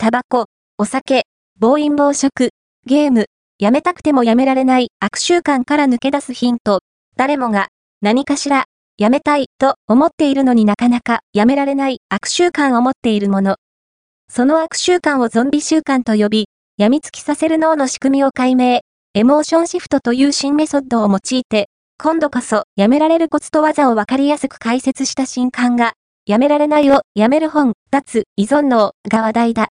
タバコ、お酒、暴飲暴食、ゲーム、やめたくてもやめられない悪習慣から抜け出すヒント。誰もが何かしらやめたいと思っているのになかなかやめられない悪習慣を持っているもの。その悪習慣をゾンビ習慣と呼び、病みつきさせる脳の仕組みを解明、エモーションシフトという新メソッドを用いて、今度こそやめられるコツと技をわかりやすく解説した新刊が、やめられないをやめる本、脱依存脳が話題だ。